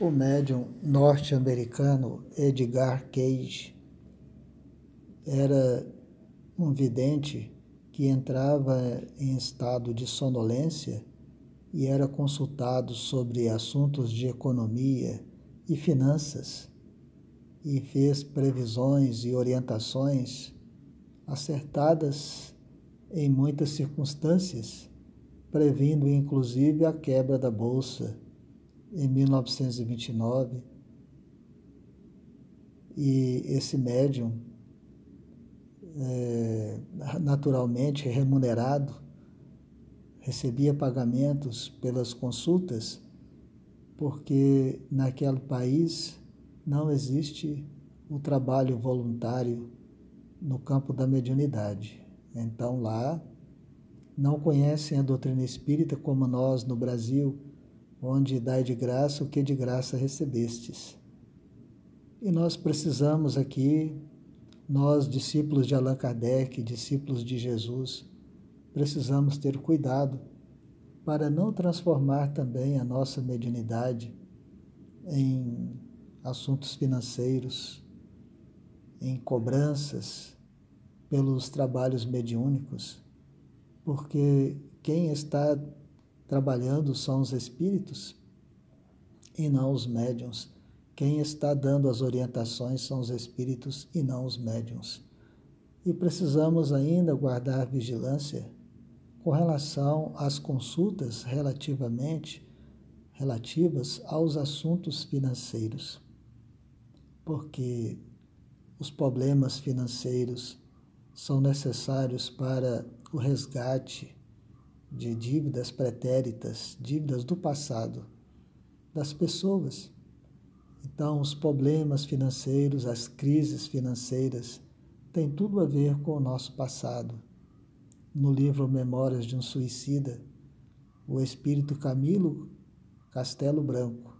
O médium norte-americano Edgar Cage era um vidente que entrava em estado de sonolência e era consultado sobre assuntos de economia e finanças e fez previsões e orientações acertadas em muitas circunstâncias, previndo inclusive a quebra da bolsa em 1929. E esse médium, é, naturalmente remunerado, recebia pagamentos pelas consultas, porque naquele país não existe o trabalho voluntário no campo da mediunidade. Então lá não conhecem a doutrina espírita como nós no Brasil, onde dai de graça o que de graça recebestes. E nós precisamos aqui, nós discípulos de Allan Kardec, discípulos de Jesus, precisamos ter cuidado para não transformar também a nossa mediunidade em assuntos financeiros, em cobranças pelos trabalhos mediúnicos, porque quem está trabalhando são os espíritos e não os médiums. Quem está dando as orientações são os espíritos e não os médiums. E precisamos ainda guardar vigilância com relação às consultas relativamente relativas aos assuntos financeiros. Porque os problemas financeiros são necessários para o resgate de dívidas pretéritas, dívidas do passado das pessoas. Então, os problemas financeiros, as crises financeiras, têm tudo a ver com o nosso passado no livro Memórias de um Suicida, o espírito Camilo Castelo Branco,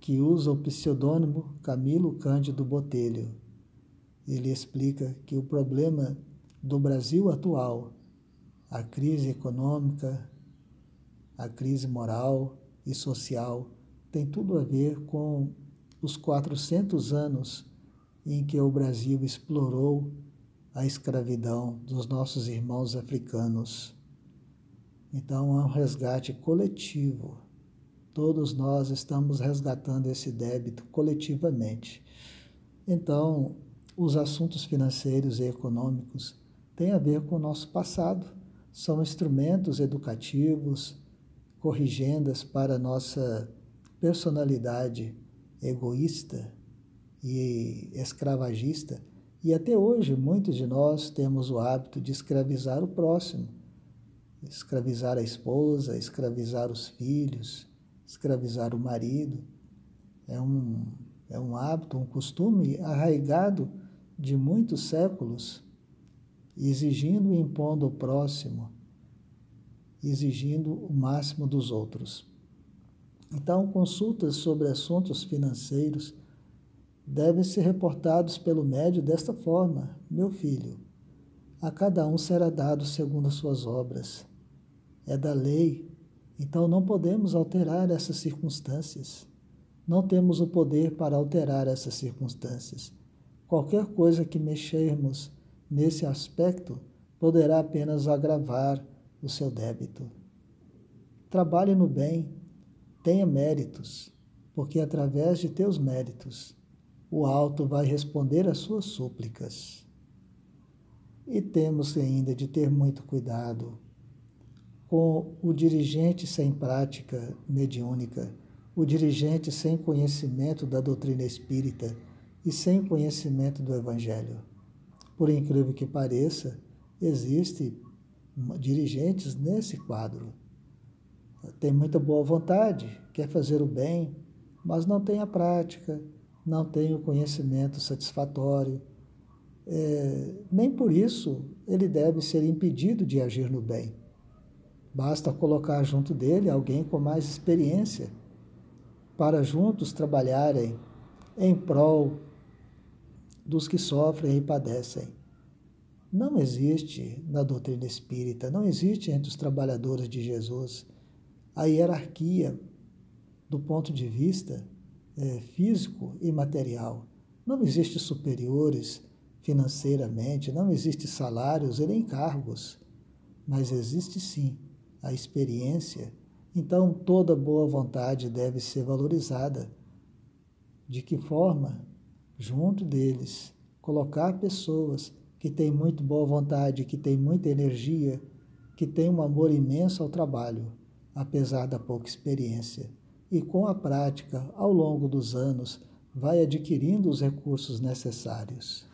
que usa o pseudônimo Camilo Cândido Botelho. Ele explica que o problema do Brasil atual, a crise econômica, a crise moral e social, tem tudo a ver com os 400 anos em que o Brasil explorou a escravidão dos nossos irmãos africanos. Então, é um resgate coletivo. Todos nós estamos resgatando esse débito coletivamente. Então, os assuntos financeiros e econômicos têm a ver com o nosso passado. São instrumentos educativos, corrigendas para nossa personalidade egoísta e escravagista e até hoje, muitos de nós temos o hábito de escravizar o próximo, escravizar a esposa, escravizar os filhos, escravizar o marido. É um, é um hábito, um costume arraigado de muitos séculos, exigindo e impondo o próximo, exigindo o máximo dos outros. Então, consultas sobre assuntos financeiros devem ser reportados pelo médio desta forma: Meu filho, a cada um será dado segundo as suas obras. É da lei, então não podemos alterar essas circunstâncias. Não temos o poder para alterar essas circunstâncias. Qualquer coisa que mexermos nesse aspecto poderá apenas agravar o seu débito. Trabalhe no bem, tenha méritos, porque através de teus méritos o alto vai responder às suas súplicas. E temos ainda de ter muito cuidado com o dirigente sem prática mediúnica, o dirigente sem conhecimento da doutrina espírita e sem conhecimento do Evangelho. Por incrível que pareça, existem dirigentes nesse quadro. Tem muita boa vontade, quer fazer o bem, mas não tem a prática, não tem o conhecimento satisfatório. É, nem por isso ele deve ser impedido de agir no bem. Basta colocar junto dele alguém com mais experiência, para juntos trabalharem em prol dos que sofrem e padecem. Não existe na doutrina espírita, não existe entre os trabalhadores de Jesus a hierarquia do ponto de vista é, físico e material. Não existe superiores financeiramente, não existe salários e nem cargos, mas existe sim a experiência. Então, toda boa vontade deve ser valorizada. De que forma? Junto deles, colocar pessoas que têm muito boa vontade, que têm muita energia, que têm um amor imenso ao trabalho, apesar da pouca experiência. E com a prática, ao longo dos anos, vai adquirindo os recursos necessários.